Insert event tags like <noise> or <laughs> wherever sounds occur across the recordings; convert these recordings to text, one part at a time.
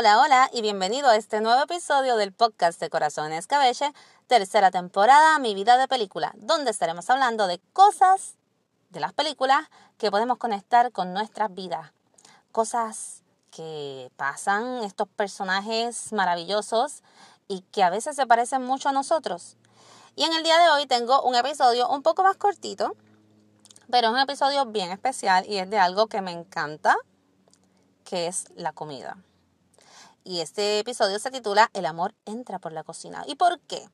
Hola, hola y bienvenido a este nuevo episodio del podcast de Corazones Cabeche, tercera temporada, Mi vida de película, donde estaremos hablando de cosas de las películas que podemos conectar con nuestras vidas. Cosas que pasan estos personajes maravillosos y que a veces se parecen mucho a nosotros. Y en el día de hoy tengo un episodio un poco más cortito, pero es un episodio bien especial y es de algo que me encanta, que es la comida. Y este episodio se titula El amor entra por la cocina. ¿Y por qué?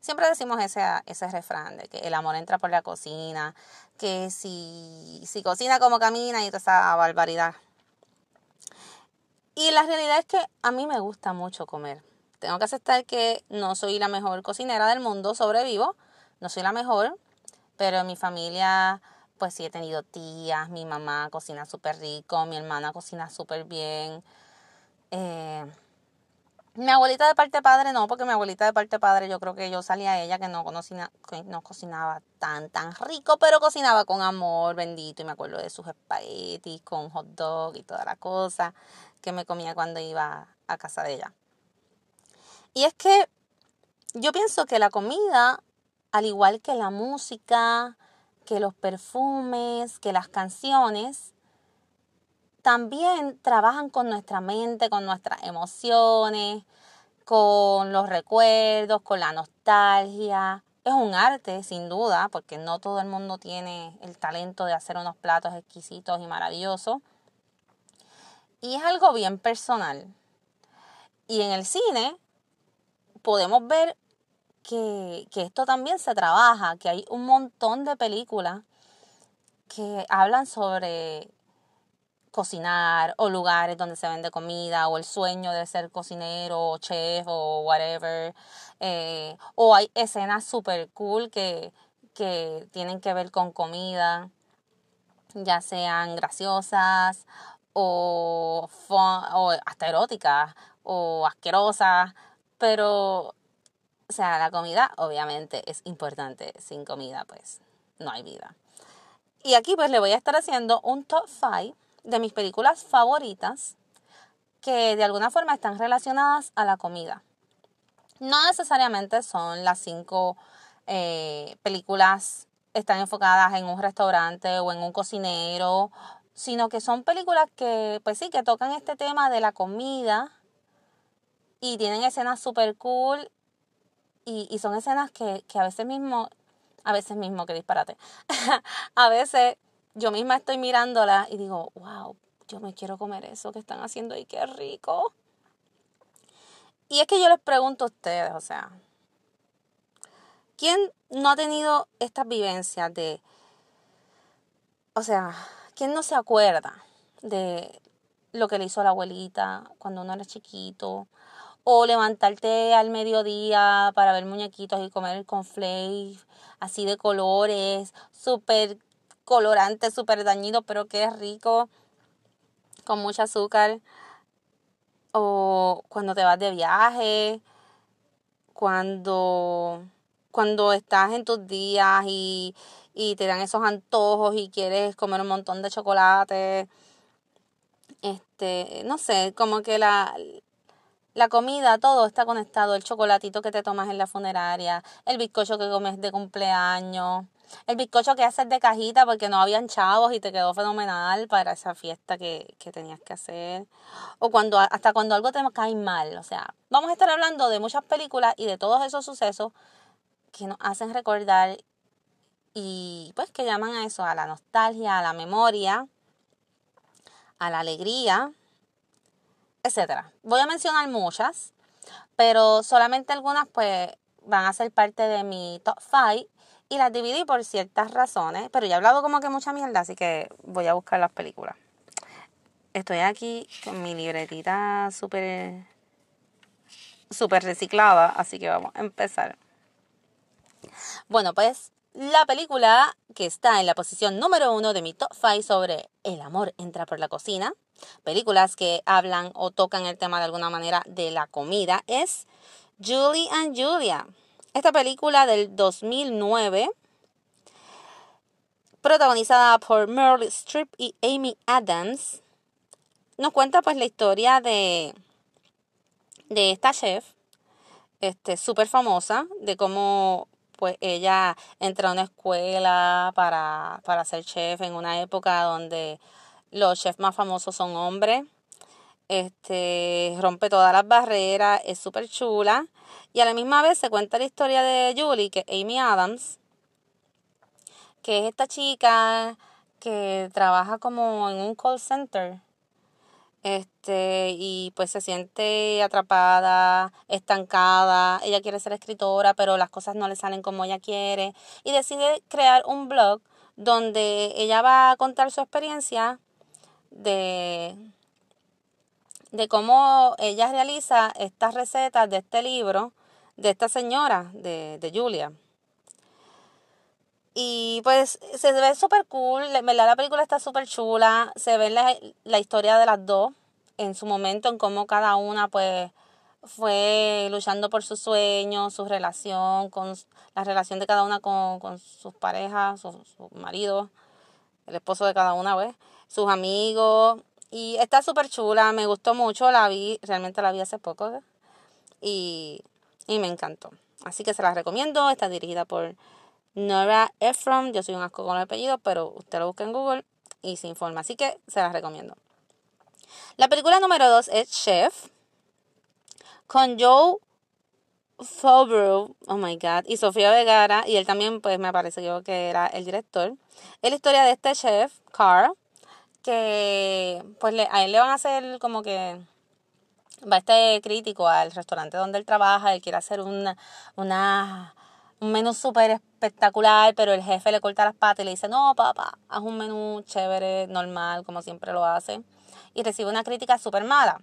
Siempre decimos ese, ese refrán de que el amor entra por la cocina, que si, si cocina como camina y toda esa barbaridad. Y la realidad es que a mí me gusta mucho comer. Tengo que aceptar que no soy la mejor cocinera del mundo, sobrevivo, no soy la mejor, pero en mi familia pues sí he tenido tías, mi mamá cocina súper rico, mi hermana cocina súper bien. Eh, mi abuelita de parte padre no, porque mi abuelita de parte padre yo creo que yo salía a ella que no, cocina, que no cocinaba tan, tan rico, pero cocinaba con amor, bendito, y me acuerdo de sus espaguetis con hot dog y toda la cosa que me comía cuando iba a casa de ella. Y es que yo pienso que la comida, al igual que la música, que los perfumes, que las canciones, también trabajan con nuestra mente, con nuestras emociones, con los recuerdos, con la nostalgia. Es un arte, sin duda, porque no todo el mundo tiene el talento de hacer unos platos exquisitos y maravillosos. Y es algo bien personal. Y en el cine podemos ver que, que esto también se trabaja, que hay un montón de películas que hablan sobre cocinar o lugares donde se vende comida o el sueño de ser cocinero o chef o whatever. Eh, o hay escenas super cool que, que tienen que ver con comida, ya sean graciosas o, o hasta eróticas o asquerosas, pero, o sea, la comida obviamente es importante. Sin comida, pues, no hay vida. Y aquí pues le voy a estar haciendo un top 5 de mis películas favoritas que de alguna forma están relacionadas a la comida. No necesariamente son las cinco eh, películas están enfocadas en un restaurante o en un cocinero, sino que son películas que, pues sí, que tocan este tema de la comida y tienen escenas super cool y, y, son escenas que, que a veces mismo, a veces mismo, que disparate, <laughs> a veces yo misma estoy mirándola y digo, wow, yo me quiero comer eso que están haciendo ahí, qué rico. Y es que yo les pregunto a ustedes, o sea, ¿quién no ha tenido estas vivencias de, o sea, quién no se acuerda de lo que le hizo la abuelita cuando uno era chiquito? O levantarte al mediodía para ver muñequitos y comer con flakes así de colores, súper colorante súper dañino, pero que es rico, con mucho azúcar. O cuando te vas de viaje, cuando, cuando estás en tus días y, y te dan esos antojos y quieres comer un montón de chocolate. Este, no sé, como que la, la comida, todo está conectado. El chocolatito que te tomas en la funeraria, el bizcocho que comes de cumpleaños, el bizcocho que haces de cajita porque no habían chavos y te quedó fenomenal para esa fiesta que, que tenías que hacer. O cuando, hasta cuando algo te cae mal. O sea, vamos a estar hablando de muchas películas y de todos esos sucesos que nos hacen recordar y pues que llaman a eso, a la nostalgia, a la memoria, a la alegría, etcétera. Voy a mencionar muchas, pero solamente algunas pues van a ser parte de mi top 5 y las dividí por ciertas razones, pero ya he hablado como que mucha mierda, así que voy a buscar las películas. Estoy aquí con mi libretita súper súper reciclada, así que vamos a empezar. Bueno, pues la película que está en la posición número uno de mi top 5 sobre el amor entra por la cocina, películas que hablan o tocan el tema de alguna manera de la comida, es Julie and Julia. Esta película del 2009, protagonizada por Meryl Streep y Amy Adams, nos cuenta pues la historia de, de esta chef, este, súper famosa, de cómo pues ella entró a una escuela para, para ser chef en una época donde los chefs más famosos son hombres. Este, rompe todas las barreras, es súper chula. Y a la misma vez se cuenta la historia de Julie, que es Amy Adams, que es esta chica que trabaja como en un call center este, y pues se siente atrapada, estancada, ella quiere ser escritora, pero las cosas no le salen como ella quiere, y decide crear un blog donde ella va a contar su experiencia de, de cómo ella realiza estas recetas de este libro de esta señora, de, de Julia. Y pues se ve súper cool, verdad la película está súper chula, se ve la, la historia de las dos en su momento, en cómo cada una pues fue luchando por sus sueños, su relación, con la relación de cada una con, con sus parejas, sus, maridos, el esposo de cada una, pues, sus amigos. Y está súper chula, me gustó mucho, la vi, realmente la vi hace poco y, y me encantó. Así que se la recomiendo, está dirigida por Nora Ephron, yo soy un asco con el apellido, pero usted lo busca en Google y se informa, así que se las recomiendo. La película número 2 es Chef, con Joe Favreau, oh my god, y Sofía Vergara, y él también, pues me parece que era el director. Es la historia de este chef, Carl, que pues a él le van a hacer como que va este crítico al restaurante donde él trabaja, él quiere hacer una, una un menú súper espectacular, pero el jefe le corta las patas y le dice, no, papá, haz un menú chévere, normal, como siempre lo hace. Y recibe una crítica súper mala.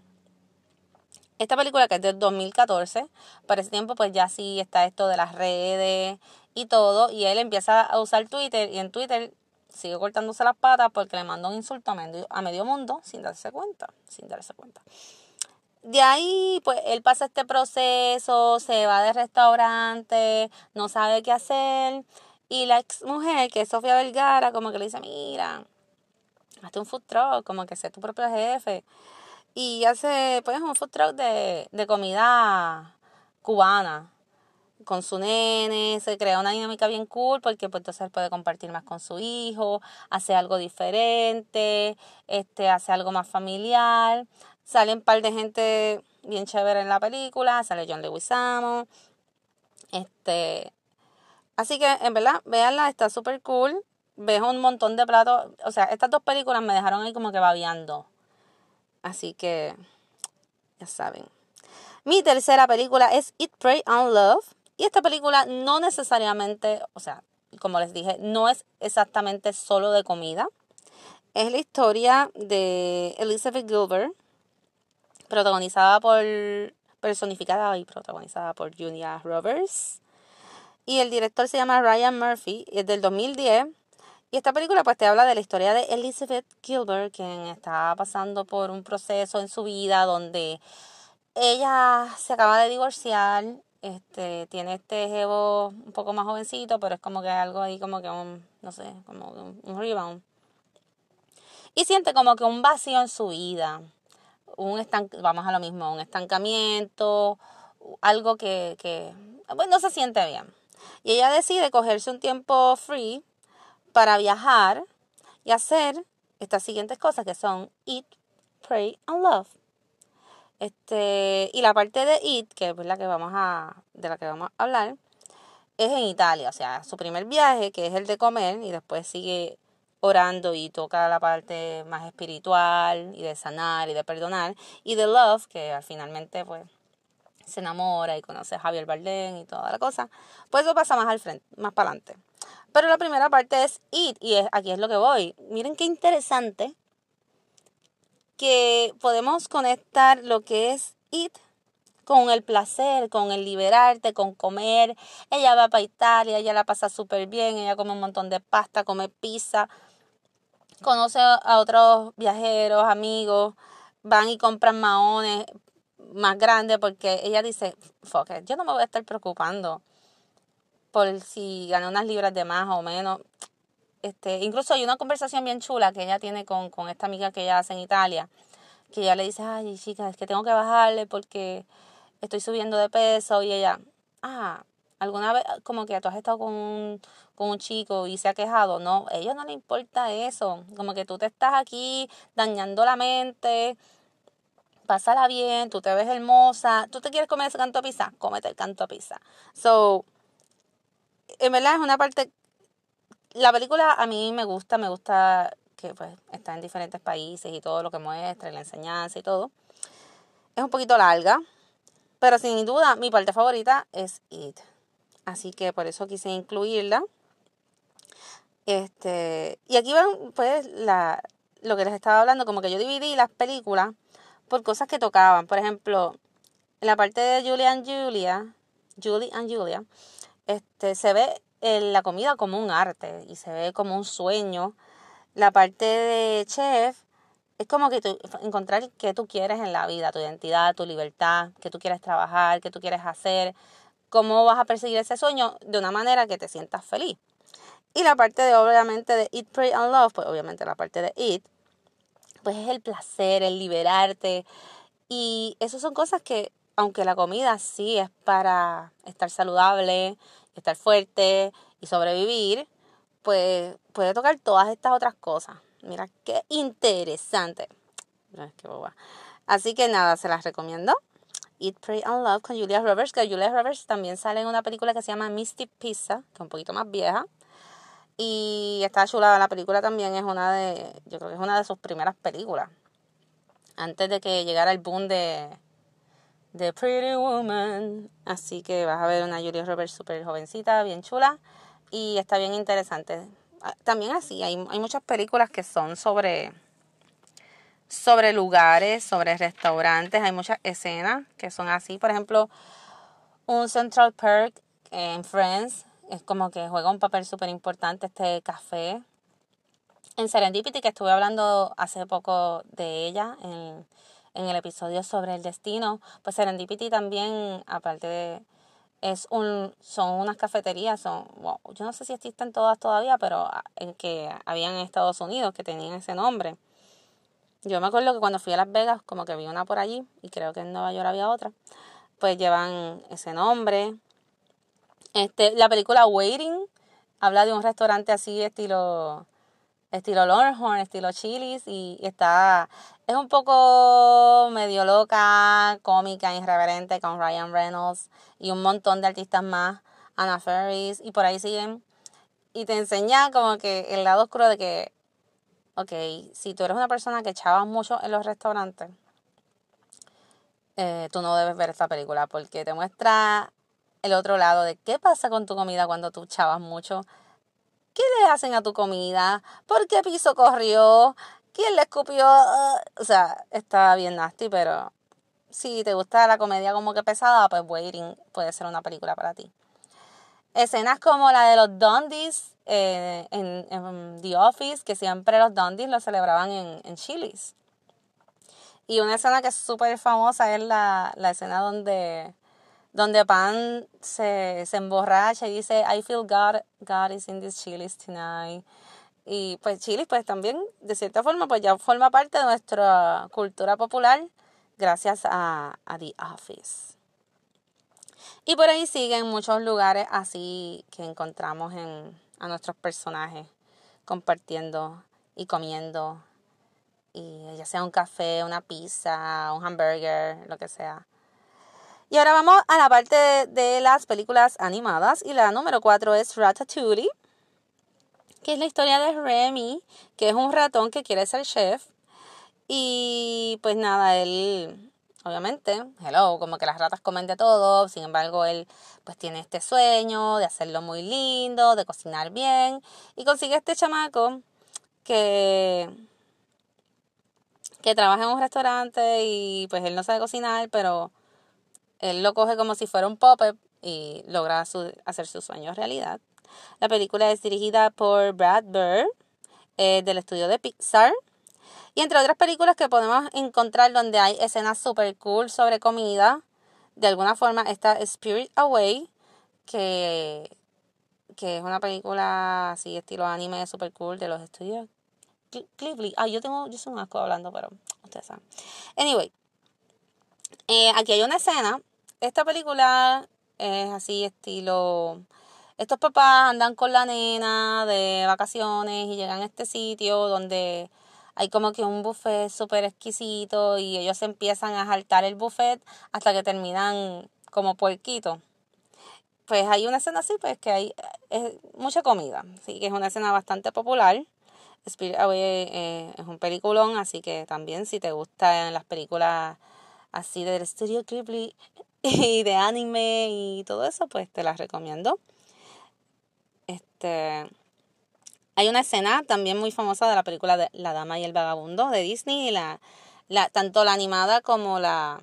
Esta película que es del 2014, para ese tiempo pues ya sí está esto de las redes y todo, y él empieza a usar Twitter y en Twitter sigue cortándose las patas porque le manda un insulto a medio, a medio mundo sin darse cuenta, sin darse cuenta de ahí, pues él pasa este proceso, se va de restaurante, no sabe qué hacer. Y la ex mujer, que es Sofía Vergara, como que le dice, mira, hazte un food truck, como que sé tu propio jefe. Y hace, pues, un food truck de, de comida cubana con su nene, se crea una dinámica bien cool porque pues entonces él puede compartir más con su hijo, hace algo diferente, este, hace algo más familiar. Salen un par de gente bien chévere en la película, sale John Leguizamo. Este, así que en verdad, véanla, está súper cool. Ves un montón de platos, o sea, estas dos películas me dejaron ahí como que babeando. Así que ya saben. Mi tercera película es Eat, Pray and Love. Y esta película no necesariamente, o sea, como les dije, no es exactamente solo de comida. Es la historia de Elizabeth Gilbert, protagonizada por, personificada y protagonizada por Julia Roberts. Y el director se llama Ryan Murphy, es del 2010. Y esta película pues te habla de la historia de Elizabeth Gilbert, quien está pasando por un proceso en su vida donde ella se acaba de divorciar, este, tiene este jevo un poco más jovencito, pero es como que algo ahí como que un, no sé, como un, un rebound. Y siente como que un vacío en su vida un vamos a lo mismo, un estancamiento, algo que, que pues, no se siente bien. Y ella decide cogerse un tiempo free para viajar y hacer estas siguientes cosas que son eat, pray and love. Este, y la parte de eat, que es la que vamos a, de la que vamos a hablar, es en Italia, o sea, su primer viaje, que es el de comer, y después sigue orando y toca la parte más espiritual y de sanar y de perdonar y de love que al finalmente pues se enamora y conoce a Javier Bardem y toda la cosa, pues eso pasa más al frente, más para adelante. Pero la primera parte es it y es, aquí es lo que voy. Miren qué interesante que podemos conectar lo que es it con el placer, con el liberarte, con comer. Ella va para Italia, ella la pasa súper bien, ella come un montón de pasta, come pizza, conoce a otros viajeros, amigos, van y compran maones más grandes porque ella dice, fuck yo no me voy a estar preocupando por si gané unas libras de más o menos. Este, incluso hay una conversación bien chula que ella tiene con, esta amiga que ella hace en Italia, que ella le dice, ay chica, es que tengo que bajarle porque estoy subiendo de peso y ella, ah, alguna vez como que tú has estado con un, con un chico y se ha quejado, no, a ellos no le importa eso, como que tú te estás aquí dañando la mente, pásala bien, tú te ves hermosa, tú te quieres comer ese canto a pizza, cómete el canto a pizza. So, en verdad es una parte, la película a mí me gusta, me gusta que pues está en diferentes países y todo lo que muestra, la enseñanza y todo. Es un poquito larga, pero sin duda mi parte favorita es It. Así que por eso quise incluirla. Este, y aquí ven pues la, lo que les estaba hablando, como que yo dividí las películas por cosas que tocaban. Por ejemplo, en la parte de Julia and Julia, Julie and Julia, este, se ve la comida como un arte y se ve como un sueño. La parte de chef es como que tú, encontrar qué tú quieres en la vida, tu identidad, tu libertad, qué tú quieres trabajar, qué tú quieres hacer, cómo vas a perseguir ese sueño de una manera que te sientas feliz. Y la parte de, obviamente, de Eat, Pray and Love, pues obviamente la parte de Eat, pues es el placer, el liberarte. Y esas son cosas que, aunque la comida sí es para estar saludable, estar fuerte y sobrevivir, pues puede tocar todas estas otras cosas. Mira qué interesante. Así que nada, se las recomiendo. Eat, Pray and Love con Julia Roberts, que Julia Roberts también sale en una película que se llama Misty Pizza, que es un poquito más vieja. Y está chulada la película también, es una de, yo creo que es una de sus primeras películas. Antes de que llegara el boom de, de Pretty Woman. Así que vas a ver una Julia Roberts súper jovencita, bien chula. Y está bien interesante. Ah, también así, hay, muchas películas que son sobre, sobre lugares, sobre restaurantes, hay muchas escenas que son así. Por ejemplo, un Central Perk en Friends es como que juega un papel súper importante este café. En Serendipity, que estuve hablando hace poco de ella en, en el episodio sobre el destino, pues Serendipity también, aparte de es un, son unas cafeterías, son, yo no sé si existen todas todavía, pero en que habían en Estados Unidos que tenían ese nombre. Yo me acuerdo que cuando fui a Las Vegas, como que vi una por allí, y creo que en Nueva York había otra, pues llevan ese nombre. Este, la película Waiting habla de un restaurante así estilo estilo Longhorn, estilo Chili's y está es un poco medio loca, cómica, irreverente con Ryan Reynolds y un montón de artistas más, Anna Ferris y por ahí siguen. Y te enseña como que el lado oscuro de que ok, si tú eres una persona que echabas mucho en los restaurantes eh, tú no debes ver esta película porque te muestra el otro lado de qué pasa con tu comida cuando tú echabas mucho ¿Qué le hacen a tu comida? ¿Por qué piso corrió? ¿Quién le escupió? Ah, o sea, está bien nasty, pero si te gusta la comedia como que pesada, pues Waiting puede ser una película para ti. Escenas como la de los Dundies eh, en, The Office, que siempre los Dundies lo celebraban en, en Chili's. Y una escena que es súper famosa es la, la escena donde donde Pan se, se emborracha y dice, I feel God, God is in this Chili's tonight. Y pues Chile pues también, de cierta forma, pues ya forma parte de nuestra cultura popular gracias a, a The Office. Y por ahí siguen muchos lugares así que encontramos en, a nuestros personajes compartiendo y comiendo. Y ya sea un café, una pizza, un hamburger, lo que sea. Y ahora vamos a la parte de, las películas animadas. Y la número 4 es Ratatouille, que es la historia de Remy, que es un ratón que quiere ser chef. Y pues nada, él, obviamente, hello, como que las ratas comen de todo. Sin embargo, él pues tiene este sueño de hacerlo muy lindo, de cocinar bien. Y consigue este chamaco que que trabaja en un restaurante y pues él no sabe cocinar, pero él lo coge como si fuera un puppet y logra hacer sus sueños realidad. La película es dirigida por Brad Bird eh, del estudio de Pixar. Y entre otras películas que podemos encontrar donde hay escenas super cool sobre comida, de alguna forma está Spirit Away, que, que es una película así estilo anime super cool de los estudios Ghibli. Ah, yo tengo, yo soy un asco hablando, pero ustedes saben. Anyway, eh, aquí hay una escena esta película es así estilo... Estos papás andan con la nena de vacaciones y llegan a este sitio donde hay como que un buffet súper exquisito y ellos empiezan a saltar el buffet hasta que terminan como puerquito. Pues hay una escena así, pues que hay es mucha comida, así que es una escena bastante popular. Spirit Away eh, es un peliculón, así que también si te gustan las películas así del estudio Ghibli <laughs> y de anime y todo eso, pues te las recomiendo. Este hay una escena también muy famosa de la película de La Dama y el Vagabundo de Disney, la, la, tanto la animada como la,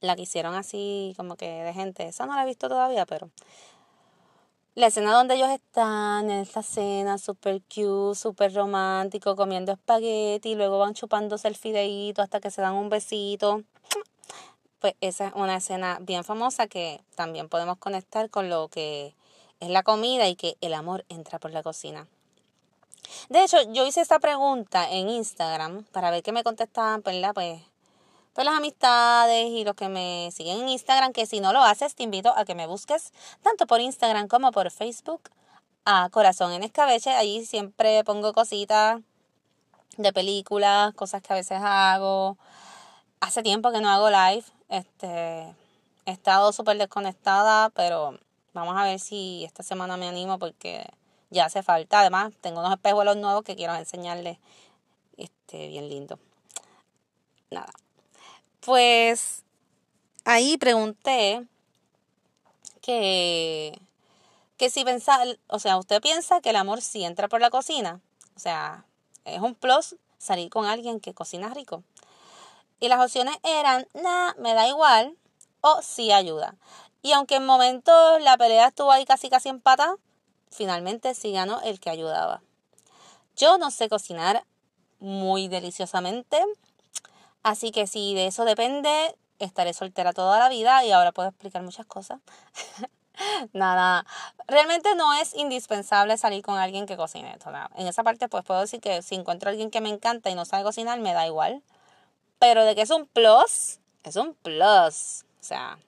la que hicieron así como que de gente. Esa no la he visto todavía, pero la escena donde ellos están en esta cena super cute, super romántico, comiendo espagueti y luego van chupándose el fideíto hasta que se dan un besito. Pues esa es una escena bien famosa que también podemos conectar con lo que es la comida y que el amor entra por la cocina. De hecho, yo hice esta pregunta en Instagram para ver qué me contestaban, ¿verdad? Pues, pues las amistades y los que me siguen en Instagram, que si no lo haces, te invito a que me busques tanto por Instagram como por Facebook a Corazón en Escabeche. Allí siempre pongo cositas de películas, cosas que a veces hago. Hace tiempo que no hago live. Este, he estado súper desconectada, pero Vamos a ver si esta semana me animo porque ya hace falta. Además, tengo unos espejuelos nuevos que quiero enseñarles. Este, bien lindo. Nada. Pues ahí pregunté que, que si pensaba, o sea, usted piensa que el amor sí entra por la cocina. O sea, es un plus salir con alguien que cocina rico. Y las opciones eran, nada, me da igual, o sí ayuda. Y aunque en momentos la pelea estuvo ahí casi casi empata, finalmente sí ganó el que ayudaba. Yo no sé cocinar muy deliciosamente, así que si de eso depende, estaré soltera toda la vida y ahora puedo explicar muchas cosas. <laughs> Nada, realmente no es indispensable salir con alguien que cocine. En esa parte pues puedo decir que si encuentro a alguien que me encanta y no sabe cocinar, me da igual. Pero de que es un plus, es un plus. O sea,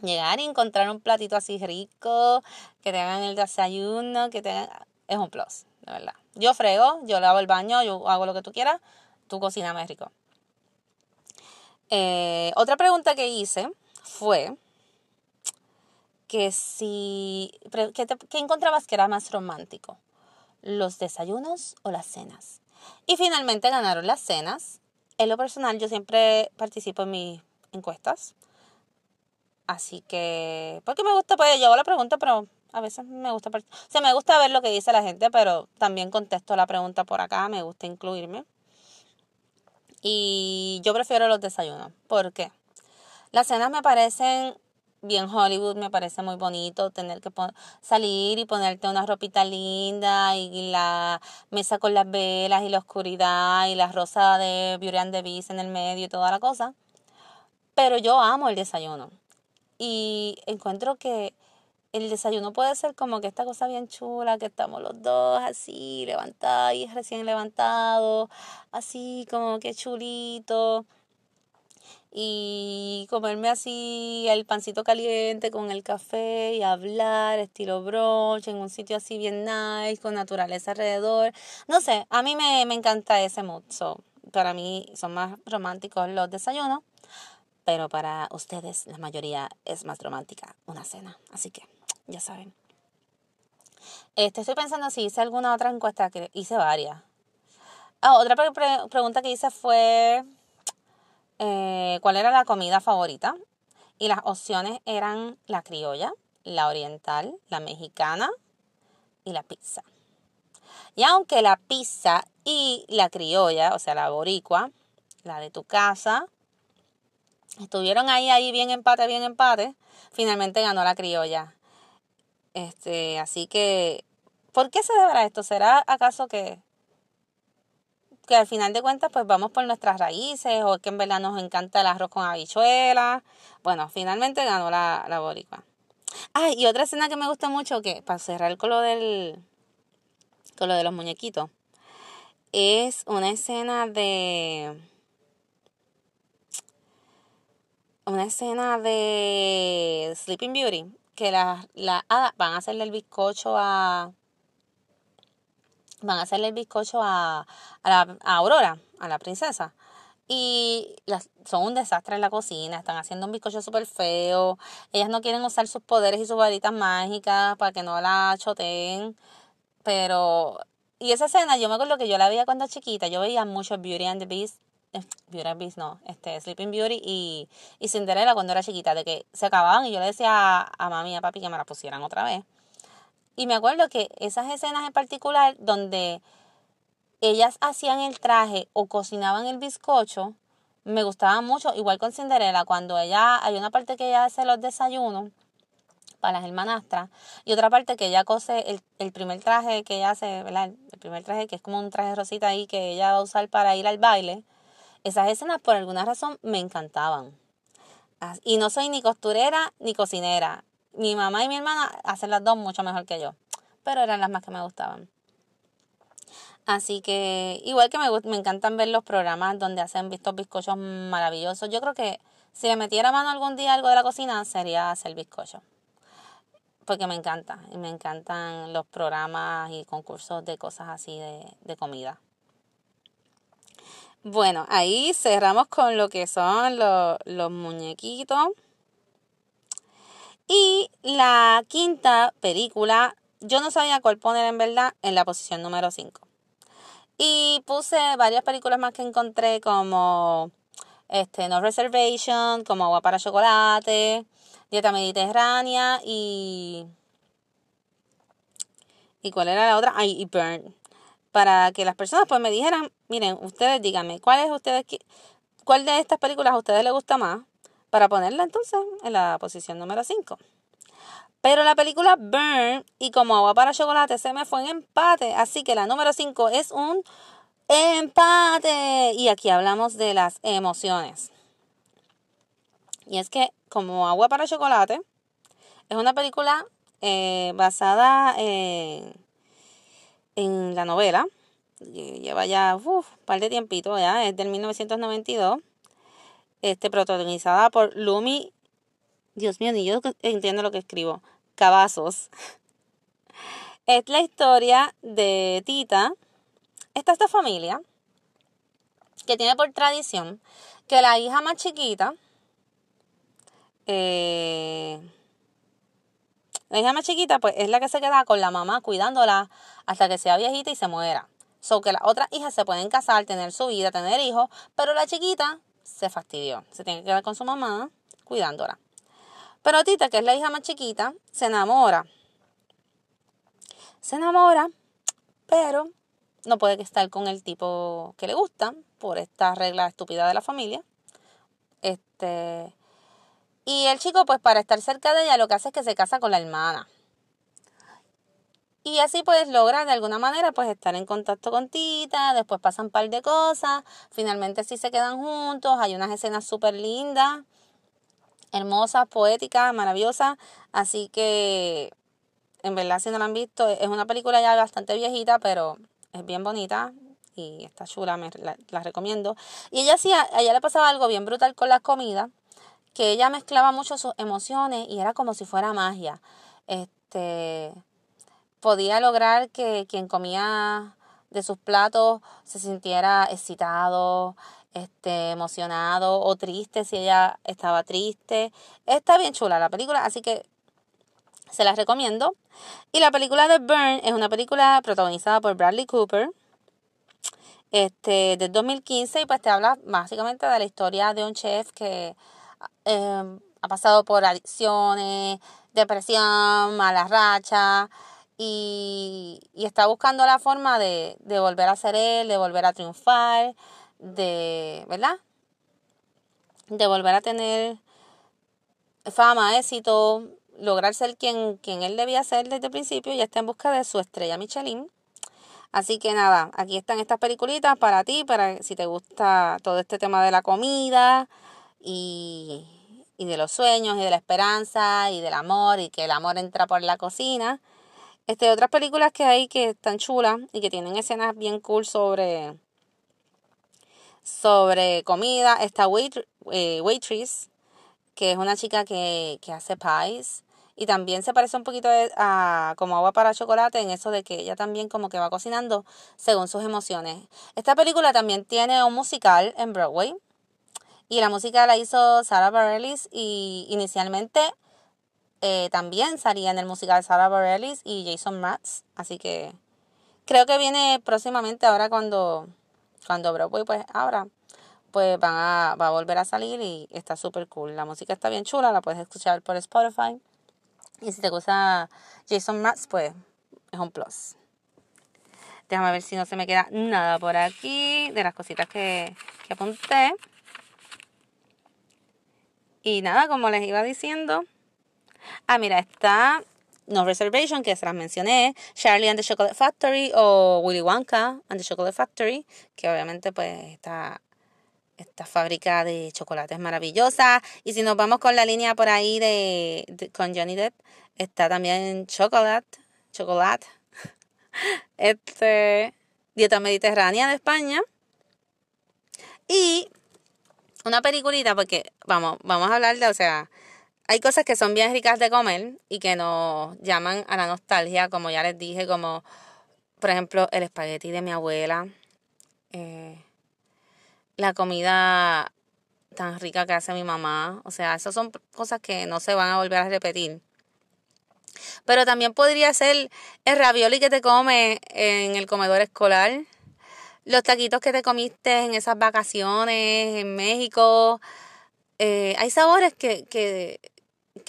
llegar y encontrar un platito así rico, que te hagan el desayuno, que te es un plus, de verdad. Yo frego, yo lavo el baño, yo hago lo que tú quieras, tú cocinas rico. Eh, otra pregunta que hice fue que si, ¿qué encontrabas que era más romántico? ¿Los desayunos o las cenas? Y finalmente ganaron las cenas. En lo personal, yo siempre participo en mis encuestas. Así que, porque me gusta, pues llevo la pregunta, pero a veces me gusta, o sea, me gusta ver lo que dice la gente, pero también contesto la pregunta por acá, me gusta incluirme. Y yo prefiero los desayunos. ¿Por qué? Las cenas me parecen bien Hollywood, me parece muy bonito tener que salir y ponerte una ropita linda y la mesa con las velas y la oscuridad y la rosa de Beauty and en el medio y toda la cosa. Pero yo amo el desayuno. Y encuentro que el desayuno puede ser como que esta cosa bien chula, que estamos los dos así, levantados recién levantados, así como que chulito. Y comerme así el pancito caliente con el café y hablar estilo brunch en un sitio así bien nice, con naturaleza alrededor. No sé, a mí me, me encanta ese mood. para mí son más románticos los desayunos pero para ustedes la mayoría es más romántica una cena. Así que ya saben. Este, estoy pensando si hice alguna otra encuesta, que hice varias. Ah, otra pregunta que hice fue eh, cuál era la comida favorita. Y las opciones eran la criolla, la oriental, la mexicana y la pizza. Y aunque la pizza y la criolla, o sea, la boricua, la de tu casa, Estuvieron ahí, ahí, bien empate, bien empate. Finalmente ganó la criolla. Este, así que, ¿por qué se deberá esto? ¿Será acaso que, que al final de cuentas, pues vamos por nuestras raíces o que en verdad nos encanta el arroz con habichuelas? Bueno, finalmente ganó la, la boricua. Ah, y otra escena que me gusta mucho, que para cerrar con lo del, con lo de los muñequitos, es una escena de una escena de Sleeping Beauty que la, la van a hacerle el bizcocho a van a hacerle el bizcocho a, a, a Aurora, a la princesa. Y las, son un desastre en la cocina, están haciendo un bizcocho súper feo. Ellas no quieren usar sus poderes y sus varitas mágicas para que no la choteen. Pero, y esa escena, yo me acuerdo que yo la veía cuando chiquita. Yo veía mucho Beauty and the Beast. Eh, Beauty and the Beast, no, este, Sleeping Beauty y, y Cinderella cuando era chiquita, de que se acababan y yo le decía a, a mami y a papi que me la pusieran otra vez. Y me acuerdo que esas escenas en particular donde ellas hacían el traje o cocinaban el bizcocho, me gustaban mucho, igual con Cinderella, cuando ella, hay una parte que ella hace los desayunos para las hermanastras y otra parte que ella cose el, el primer traje que ella hace, ¿verdad? El primer traje que es como un traje rosita ahí que ella va a usar para ir al baile. Esas escenas por alguna razón me encantaban. Y no soy ni costurera ni cocinera. Mi mamá y mi hermana hacen las dos mucho mejor que yo, pero eran las más que me gustaban. Así que igual que me, me encantan ver los programas donde hacen estos bizcochos maravillosos. Yo creo que si le metiera mano algún día algo de la cocina sería hacer bizcocho. Porque me encanta. Y me encantan los programas y concursos de cosas así de, de comida. Bueno, ahí cerramos con lo que son los, los muñequitos. Y la quinta película, yo no sabía cuál poner en verdad en la posición número 5. Y puse varias películas más que encontré como este, No Reservation, como Agua para Chocolate, Dieta Mediterránea y... ¿Y cuál era la otra? Ay, y Burn. Para que las personas pues me dijeran, miren, ustedes díganme, ¿cuál es ustedes cuál de estas películas a ustedes les gusta más? Para ponerla entonces en la posición número 5. Pero la película Burn y como agua para chocolate se me fue en empate. Así que la número 5 es un empate. Y aquí hablamos de las emociones. Y es que como agua para chocolate es una película eh, basada en, en la novela. Lleva ya un par de tiempito ya, es del 1992. Este, protagonizada por Lumi Dios mío, ni yo entiendo lo que escribo. Cavazos. <laughs> Es la historia de Tita. Esta esta familia que tiene por tradición que la hija más chiquita, eh, la hija más chiquita, pues es la que se queda con la mamá cuidándola hasta que sea viejita y se muera. So que las otras hijas se pueden casar, tener su vida, tener hijos, pero la chiquita se fastidió. Se tiene que quedar con su mamá cuidándola. Pero Tita, que es la hija más chiquita, se enamora. Se enamora, pero no puede estar con el tipo que le gusta por esta regla estúpida de la familia. Este, y el chico, pues para estar cerca de ella, lo que hace es que se casa con la hermana. Y así pues logra de alguna manera pues estar en contacto con Tita, después pasan un par de cosas, finalmente sí se quedan juntos, hay unas escenas súper lindas hermosa, poética, maravillosa. Así que, en verdad, si no la han visto, es una película ya bastante viejita, pero es bien bonita y está chula, me la, recomiendo. Y ella sí, a ella le pasaba algo bien brutal con la comida, que ella mezclaba mucho sus emociones y era como si fuera magia. Este podía lograr que quien comía de sus platos se sintiera excitado, este, emocionado o triste si ella estaba triste. Está bien chula la película, así que se las recomiendo. Y la película de Burn es una película protagonizada por Bradley Cooper. Este, de 2015 y pues te habla básicamente de la historia de un chef que em, ha pasado por adicciones, depresión, mala racha y, y está buscando la forma de, de volver a ser él, de volver a triunfar de, ¿verdad? De volver a tener fama, éxito, lograr ser quien, quien él debía ser desde el principio y está en busca de su estrella Michelin. Así que nada, aquí están estas peliculitas para ti, para si te gusta todo este tema de la comida y, y de los sueños y de la esperanza y del amor y que el amor entra por la cocina. Este, otras películas que hay que están chulas y que tienen escenas bien cool sobre sobre comida. Está Wait, eh, Waitress. que es una chica que, que hace pies. Y también se parece un poquito a como agua para chocolate en eso de que ella también como que va cocinando según sus emociones. Esta película también tiene un musical en Broadway. Y la música la hizo Sarah Bareilles y inicialmente eh, también salía en el musical Sarah Bareilles y Jason Mraz. Así que creo que viene próximamente ahora cuando, cuando Broadway pues ahora pues van a, va a volver a salir y está súper cool. La música está bien chula, la puedes escuchar por Spotify. Y si te gusta Jason Mraz, pues es un plus. Déjame ver si no se me queda nada por aquí de las cositas que, que apunté. Y nada, como les iba diciendo. Ah, mira, está No Reservation, que se las mencioné. Charlie and the Chocolate Factory o Willy Wonka and the Chocolate Factory, que obviamente pues está esta fábrica de chocolate es maravillosa. Y si nos vamos con la línea por ahí de, con Johnny Depp, está también Chocolate, Chocolate, <laughs> este, Dieta Mediterránea de España. Y una peliculita, porque vamos, vamos a hablar de, o sea, hay cosas que son bien ricas de comer y que nos llaman a la nostalgia, como ya les dije, como por ejemplo el espagueti de mi abuela. Eh, la comida tan rica que hace mi mamá. O sea, esas son cosas que no se van a volver a repetir. Pero también podría ser el ravioli que te come en el comedor escolar. Los taquitos que te comiste en esas vacaciones en México. Eh, hay sabores que, que,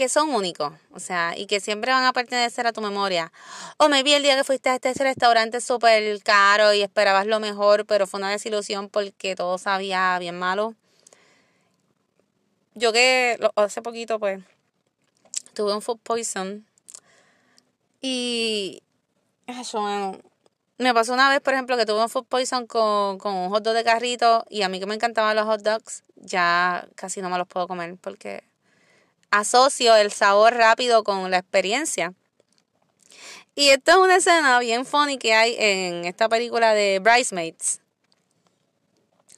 que son únicos, o sea, y que siempre van a pertenecer a tu memoria. O me vi el día que fuiste a este restaurante súper caro y esperabas lo mejor, pero fue una desilusión porque todo sabía bien malo. Yo que hace poquito, pues, tuve un food poison. Y eso, me pasó una vez, por ejemplo, que tuve un food poison con, con un hot dog de carrito y a mí que me encantaban los hot dogs, ya casi no me los puedo comer porque asocio el sabor rápido con la experiencia. Y esto es una escena bien funny que hay en esta película de Bridesmaids,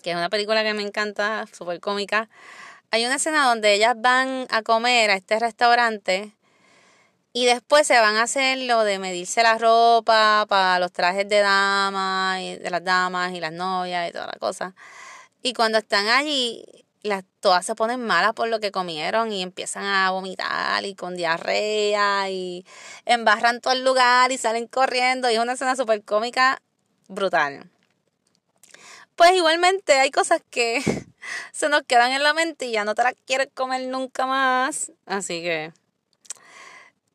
que es una película que me encanta, súper cómica. Hay una escena donde ellas van a comer a este restaurante y después se van a hacer lo de medirse la ropa para los trajes de damas y de las damas y las novias y toda la cosa. Y cuando están allí, las todas se ponen malas por lo que comieron y empiezan a vomitar y con diarrea y embarran todo el lugar y salen corriendo y es una escena súper cómica brutal. Pues igualmente hay cosas que <laughs> se nos quedan en la mente y ya no te las quieres comer nunca más. Así que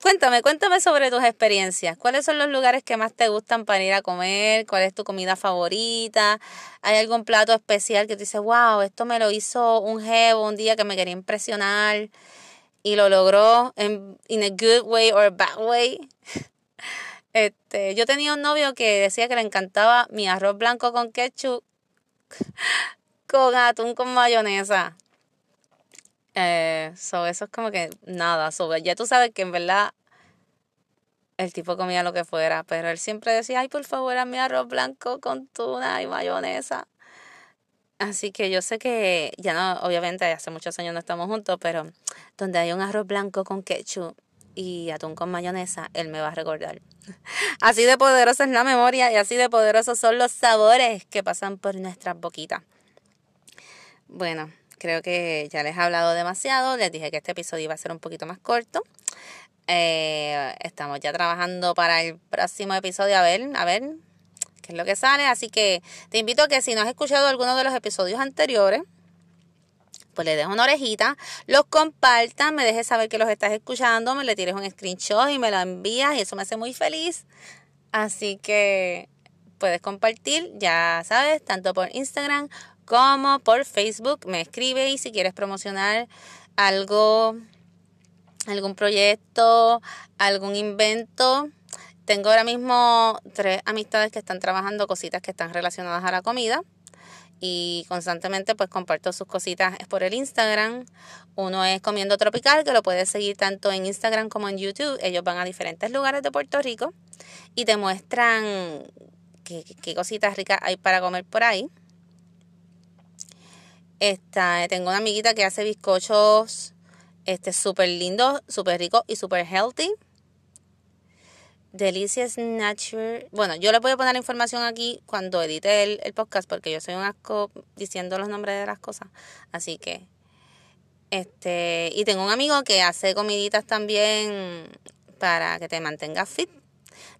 Cuéntame, cuéntame sobre tus experiencias. ¿Cuáles son los lugares que más te gustan para ir a comer? ¿Cuál es tu comida favorita? ¿Hay algún plato especial que te dices, wow, esto me lo hizo un jevo un día que me quería impresionar y lo logró en in a good way or a bad way? <laughs> Este, yo tenía un novio que decía que le encantaba mi arroz blanco con ketchup <laughs> con atún con mayonesa. Eh, eso es como que nada, sobre ya tú sabes que en verdad el tipo comía lo que fuera, pero él siempre decía, ay, por favor, a mi arroz blanco con tuna y mayonesa. Así que yo sé que ya no, obviamente hace muchos años no estamos juntos, pero donde hay un arroz blanco con ketchup y atún con mayonesa, él me va a recordar. <laughs> Así de poderosa es la memoria y así de poderosos son los sabores que pasan por nuestras boquitas. Bueno, Creo que ya les he hablado demasiado. Les dije que este episodio iba a ser un poquito más corto. Eh, estamos ya trabajando para el próximo episodio a ver, a ver qué es lo que sale. Así que te invito a que si no has escuchado alguno de los episodios anteriores, pues le des una orejita, los compartas, me dejes saber que los estás escuchando, me le tires un screenshot y me lo envías y eso me hace muy feliz. Así que puedes compartir, ya sabes, tanto por Instagram como por Facebook. Me escribe y si quieres promocionar algo, algún proyecto, algún invento. Tengo ahora mismo tres amistades que están trabajando cositas que están relacionadas a la comida y constantemente pues comparto sus cositas por el Instagram. Uno es Comiendo Tropical, que lo puedes seguir tanto en Instagram como en YouTube. Ellos van a diferentes lugares de Puerto Rico y te muestran qué, qué cositas ricas hay para comer por ahí. Esta, tengo una amiguita que hace bizcochos Este súper lindo, súper rico y súper healthy. Delicious Nature. Bueno, yo les voy a poner la información aquí cuando edite el, el, podcast porque yo soy un asco diciendo los nombres de las cosas. Así que, este, y tengo un amigo que hace comiditas también para que te mantengas fit.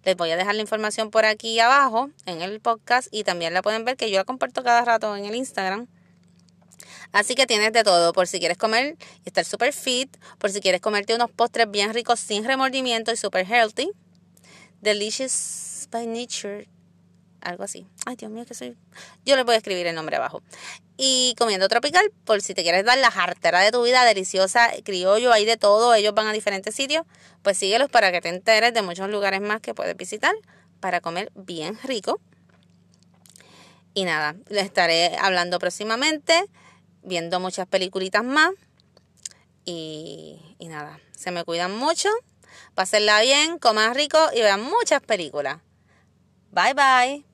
Les voy a dejar la información por aquí abajo en el podcast y también la pueden ver que yo la comparto cada rato en el Instagram. Así que tienes de todo, por si quieres comer y estar super fit, por si quieres comerte unos postres bien ricos sin remordimiento y super healthy Delicious by Nature, algo así. Ay, Dios mío, que soy. Yo les voy a escribir el nombre abajo. Y comiendo tropical, por si te quieres dar la jartera de tu vida deliciosa, criollo, hay de todo, ellos van a diferentes sitios, pues síguelos para que te enteres de muchos lugares más que puedes visitar para comer bien rico. Y nada, les estaré hablando próximamente, viendo muchas peliculitas más. Y, nada, se me cuidan mucho. Pásenla bien, coman rico y vean muchas películas. Bye bye.